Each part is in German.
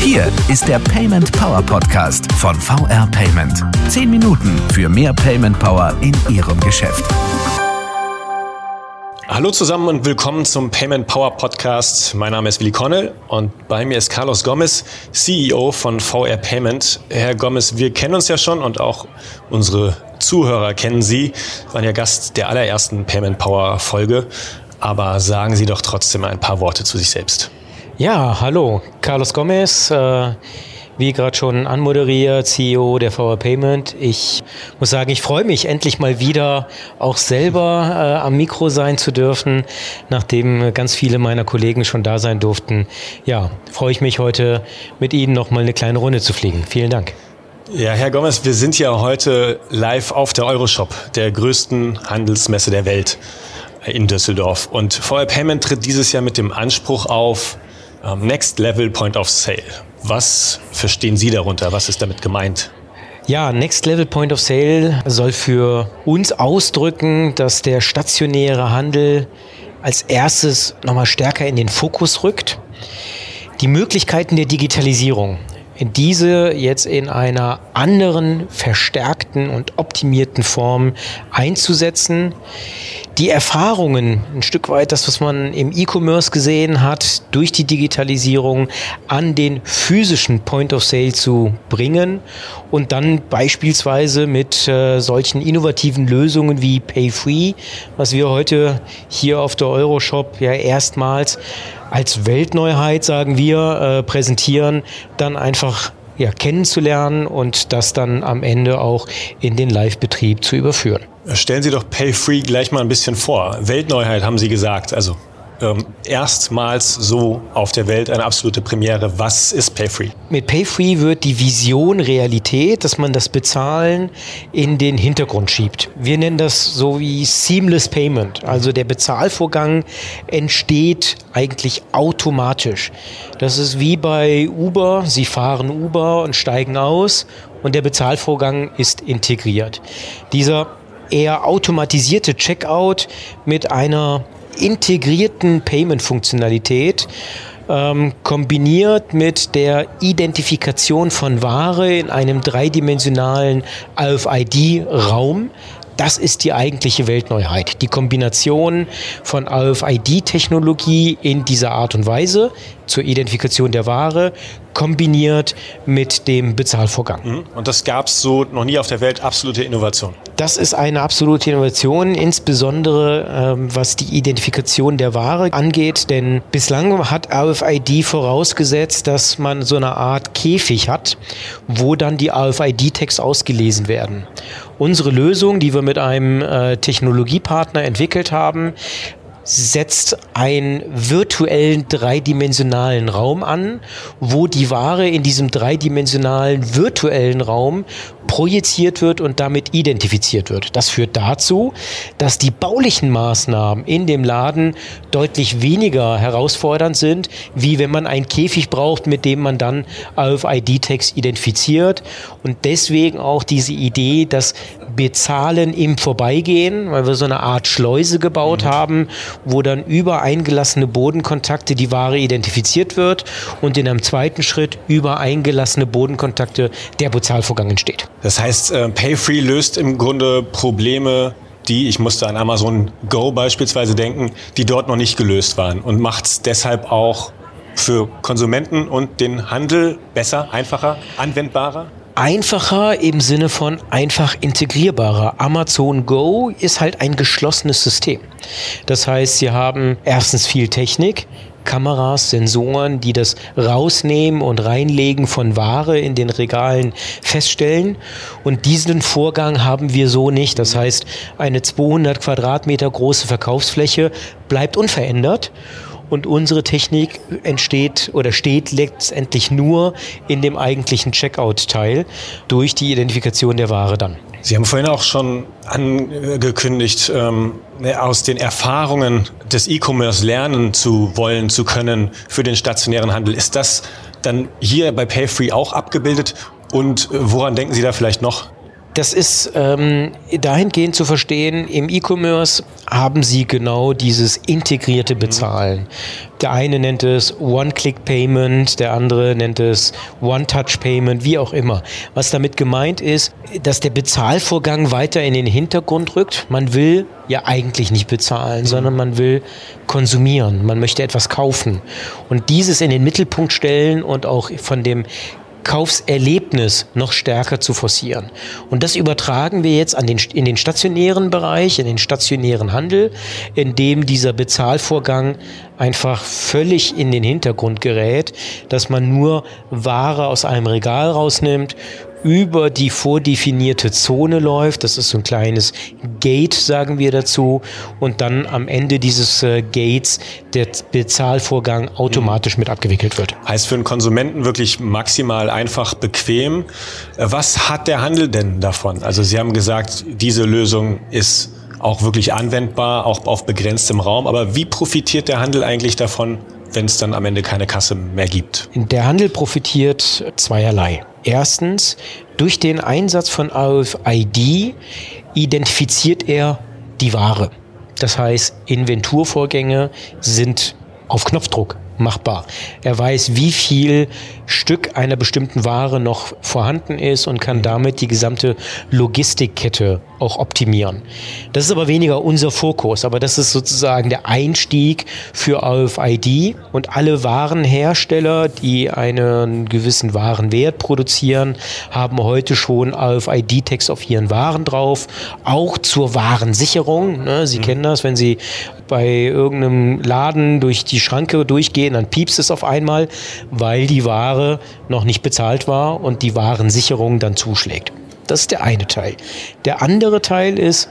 Hier ist der Payment Power Podcast von VR Payment. Zehn Minuten für mehr Payment Power in Ihrem Geschäft. Hallo zusammen und willkommen zum Payment Power Podcast. Mein Name ist Willi Connell und bei mir ist Carlos Gomez, CEO von VR Payment. Herr Gomez, wir kennen uns ja schon und auch unsere Zuhörer kennen Sie. Sie waren ja Gast der allerersten Payment Power Folge. Aber sagen Sie doch trotzdem ein paar Worte zu sich selbst. Ja, hallo, Carlos Gomez, äh, wie gerade schon anmoderiert, CEO der VR Payment. Ich muss sagen, ich freue mich endlich mal wieder auch selber äh, am Mikro sein zu dürfen, nachdem ganz viele meiner Kollegen schon da sein durften. Ja, freue ich mich heute mit Ihnen noch mal eine kleine Runde zu fliegen. Vielen Dank. Ja, Herr Gomez, wir sind ja heute live auf der Euroshop, der größten Handelsmesse der Welt in Düsseldorf. Und VR Payment tritt dieses Jahr mit dem Anspruch auf, ähm, Next Level Point of Sale. Was verstehen Sie darunter? Was ist damit gemeint? Ja, Next Level Point of Sale soll für uns ausdrücken, dass der stationäre Handel als erstes nochmal stärker in den Fokus rückt. Die Möglichkeiten der Digitalisierung diese jetzt in einer anderen, verstärkten und optimierten Form einzusetzen. Die Erfahrungen, ein Stück weit das, was man im E-Commerce gesehen hat, durch die Digitalisierung an den physischen Point of Sale zu bringen und dann beispielsweise mit äh, solchen innovativen Lösungen wie Pay Free, was wir heute hier auf der Euroshop ja erstmals als Weltneuheit, sagen wir, äh, präsentieren, dann einfach ja, kennenzulernen und das dann am Ende auch in den Live-Betrieb zu überführen. Stellen Sie doch Pay Free gleich mal ein bisschen vor. Weltneuheit haben Sie gesagt. Also ähm, erstmals so auf der Welt eine absolute Premiere. Was ist Payfree? Mit Payfree wird die Vision Realität, dass man das Bezahlen in den Hintergrund schiebt. Wir nennen das so wie Seamless Payment. Also der Bezahlvorgang entsteht eigentlich automatisch. Das ist wie bei Uber. Sie fahren Uber und steigen aus und der Bezahlvorgang ist integriert. Dieser eher automatisierte Checkout mit einer integrierten Payment-Funktionalität ähm, kombiniert mit der Identifikation von Ware in einem dreidimensionalen RFID-Raum. Das ist die eigentliche Weltneuheit. Die Kombination von RFID-Technologie in dieser Art und Weise zur Identifikation der Ware kombiniert mit dem Bezahlvorgang. Mhm. Und das gab es so noch nie auf der Welt, absolute Innovation. Das ist eine absolute Innovation, insbesondere ähm, was die Identifikation der Ware angeht, denn bislang hat RFID vorausgesetzt, dass man so eine Art Käfig hat, wo dann die RFID-Tags ausgelesen werden. Unsere Lösung, die wir mit einem äh, Technologiepartner entwickelt haben, setzt einen virtuellen dreidimensionalen Raum an, wo die Ware in diesem dreidimensionalen virtuellen Raum projiziert wird und damit identifiziert wird. Das führt dazu, dass die baulichen Maßnahmen in dem Laden deutlich weniger herausfordernd sind, wie wenn man einen Käfig braucht, mit dem man dann auf ID-Tags identifiziert. Und deswegen auch diese Idee, dass Bezahlen im Vorbeigehen, weil wir so eine Art Schleuse gebaut mhm. haben, wo dann über eingelassene Bodenkontakte die Ware identifiziert wird und in einem zweiten Schritt über eingelassene Bodenkontakte der Bezahlvorgang entsteht. Das heißt, äh, Payfree löst im Grunde Probleme, die, ich musste an Amazon Go beispielsweise denken, die dort noch nicht gelöst waren und macht es deshalb auch für Konsumenten und den Handel besser, einfacher, anwendbarer? Einfacher im Sinne von einfach integrierbarer. Amazon Go ist halt ein geschlossenes System. Das heißt, sie haben erstens viel Technik, Kameras, Sensoren, die das Rausnehmen und Reinlegen von Ware in den Regalen feststellen. Und diesen Vorgang haben wir so nicht. Das heißt, eine 200 Quadratmeter große Verkaufsfläche bleibt unverändert und unsere Technik entsteht oder steht letztendlich nur in dem eigentlichen Checkout-Teil durch die Identifikation der Ware dann. Sie haben vorhin auch schon angekündigt, ähm, aus den Erfahrungen des E-Commerce lernen zu wollen, zu können für den stationären Handel. Ist das dann hier bei Payfree auch abgebildet? Und äh, woran denken Sie da vielleicht noch? Das ist ähm, dahingehend zu verstehen, im E-Commerce haben Sie genau dieses integrierte Bezahlen. Der eine nennt es One-Click-Payment, der andere nennt es One-Touch-Payment, wie auch immer. Was damit gemeint ist, dass der Bezahlvorgang weiter in den Hintergrund rückt. Man will ja eigentlich nicht bezahlen, sondern man will konsumieren. Man möchte etwas kaufen. Und dieses in den Mittelpunkt stellen und auch von dem Kaufserlebnis noch stärker zu forcieren. Und das übertragen wir jetzt an den, in den stationären Bereich, in den stationären Handel, in dem dieser Bezahlvorgang einfach völlig in den Hintergrund gerät, dass man nur Ware aus einem Regal rausnimmt, über die vordefinierte Zone läuft. Das ist so ein kleines Gate, sagen wir dazu. Und dann am Ende dieses äh, Gates der Bezahlvorgang automatisch mhm. mit abgewickelt wird. Heißt für einen Konsumenten wirklich maximal einfach bequem. Äh, was hat der Handel denn davon? Also Sie haben gesagt, diese Lösung ist auch wirklich anwendbar, auch auf begrenztem Raum. Aber wie profitiert der Handel eigentlich davon, wenn es dann am Ende keine Kasse mehr gibt? Der Handel profitiert zweierlei. Erstens, durch den Einsatz von RFID identifiziert er die Ware. Das heißt, Inventurvorgänge sind auf Knopfdruck machbar. Er weiß, wie viel Stück einer bestimmten Ware noch vorhanden ist und kann damit die gesamte Logistikkette auch optimieren. Das ist aber weniger unser Fokus, aber das ist sozusagen der Einstieg für RFID und alle Warenhersteller, die einen gewissen Warenwert produzieren, haben heute schon RFID-Text auf ihren Waren drauf, auch zur Warensicherung. Ne? Sie mhm. kennen das, wenn Sie bei irgendeinem Laden durch die Schranke durchgehen, dann piepst es auf einmal, weil die Ware noch nicht bezahlt war und die Warensicherung dann zuschlägt. Das ist der eine Teil. Der andere Teil ist,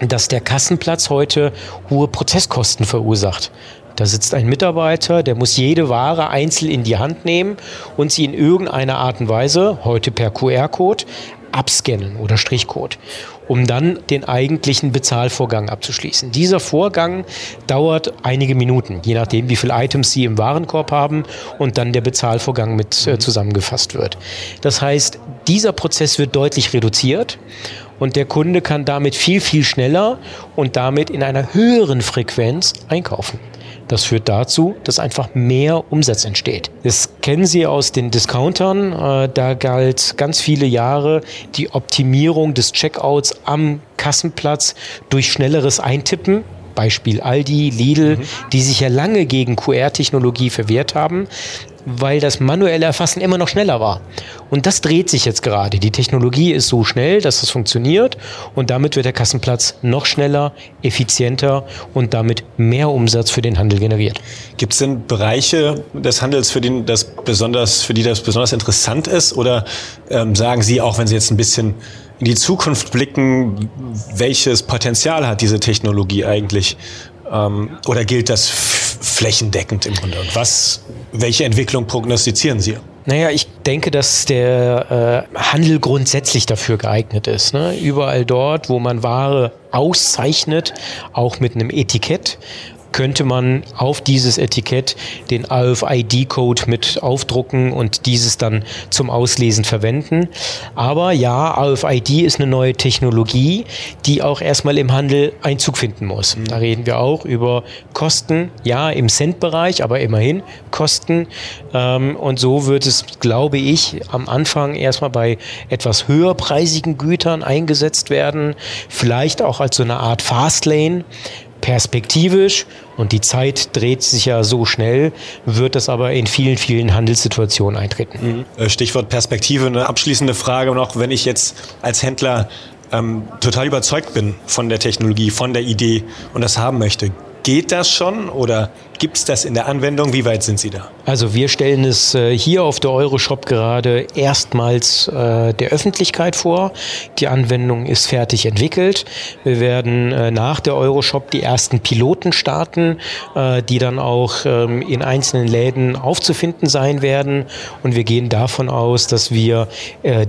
dass der Kassenplatz heute hohe Prozesskosten verursacht. Da sitzt ein Mitarbeiter, der muss jede Ware einzeln in die Hand nehmen und sie in irgendeiner Art und Weise, heute per QR-Code, abscannen oder Strichcode, um dann den eigentlichen Bezahlvorgang abzuschließen. Dieser Vorgang dauert einige Minuten, je nachdem, wie viele Items Sie im Warenkorb haben und dann der Bezahlvorgang mit äh, zusammengefasst wird. Das heißt, dieser Prozess wird deutlich reduziert und der Kunde kann damit viel, viel schneller und damit in einer höheren Frequenz einkaufen. Das führt dazu, dass einfach mehr Umsatz entsteht. Das kennen Sie aus den Discountern. Äh, da galt ganz viele Jahre die Optimierung des Checkouts am Kassenplatz durch schnelleres Eintippen. Beispiel Aldi, Lidl, mhm. die sich ja lange gegen QR-Technologie verwehrt haben weil das manuelle Erfassen immer noch schneller war. Und das dreht sich jetzt gerade. Die Technologie ist so schnell, dass es funktioniert und damit wird der Kassenplatz noch schneller, effizienter und damit mehr Umsatz für den Handel generiert. Gibt es denn Bereiche des Handels, für, den das besonders, für die das besonders interessant ist? Oder ähm, sagen Sie, auch wenn Sie jetzt ein bisschen in die Zukunft blicken, welches Potenzial hat diese Technologie eigentlich? Ähm, oder gilt das flächendeckend im Grunde? Und was, welche Entwicklung prognostizieren Sie? Naja, ich denke, dass der äh, Handel grundsätzlich dafür geeignet ist. Ne? Überall dort, wo man Ware auszeichnet, auch mit einem Etikett, könnte man auf dieses Etikett den RFID-Code mit aufdrucken und dieses dann zum Auslesen verwenden. Aber ja, RFID ist eine neue Technologie, die auch erstmal im Handel Einzug finden muss. Mhm. Da reden wir auch über Kosten, ja, im Cent-Bereich, aber immerhin Kosten. Ähm, und so wird es, glaube ich, am Anfang erstmal bei etwas höherpreisigen Gütern eingesetzt werden. Vielleicht auch als so eine Art Fastlane perspektivisch und die Zeit dreht sich ja so schnell, wird das aber in vielen, vielen Handelssituationen eintreten. Mhm. Äh, Stichwort Perspektive, eine abschließende Frage noch, wenn ich jetzt als Händler ähm, total überzeugt bin von der Technologie, von der Idee und das haben möchte, Geht das schon oder gibt es das in der Anwendung? Wie weit sind Sie da? Also wir stellen es äh, hier auf der Euroshop gerade erstmals äh, der Öffentlichkeit vor. Die Anwendung ist fertig entwickelt. Wir werden äh, nach der Euroshop die ersten Piloten starten, die dann auch ähm, in einzelnen Läden aufzufinden sein werden. Und wir gehen davon aus, dass wir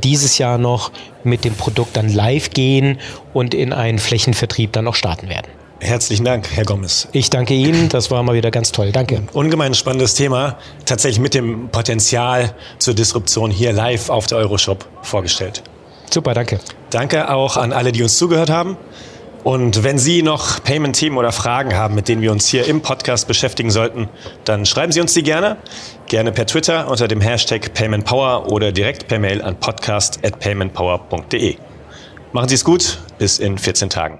dieses Jahr noch mit dem Produkt dann live gehen und in einen Flächenvertrieb dann auch starten werden. Herzlichen Dank, Herr Gomez. Ich danke Ihnen, das war mal wieder ganz toll. Danke. Ungemein spannendes Thema, tatsächlich mit dem Potenzial zur Disruption hier live auf der Euroshop vorgestellt. Super, danke. Danke auch an alle, die uns zugehört haben. Und wenn Sie noch Payment-Themen oder Fragen haben, mit denen wir uns hier im Podcast beschäftigen sollten, dann schreiben Sie uns die gerne. Gerne per Twitter unter dem Hashtag PaymentPower oder direkt per Mail an podcast.paymentpower.de. Machen Sie es gut, bis in 14 Tagen.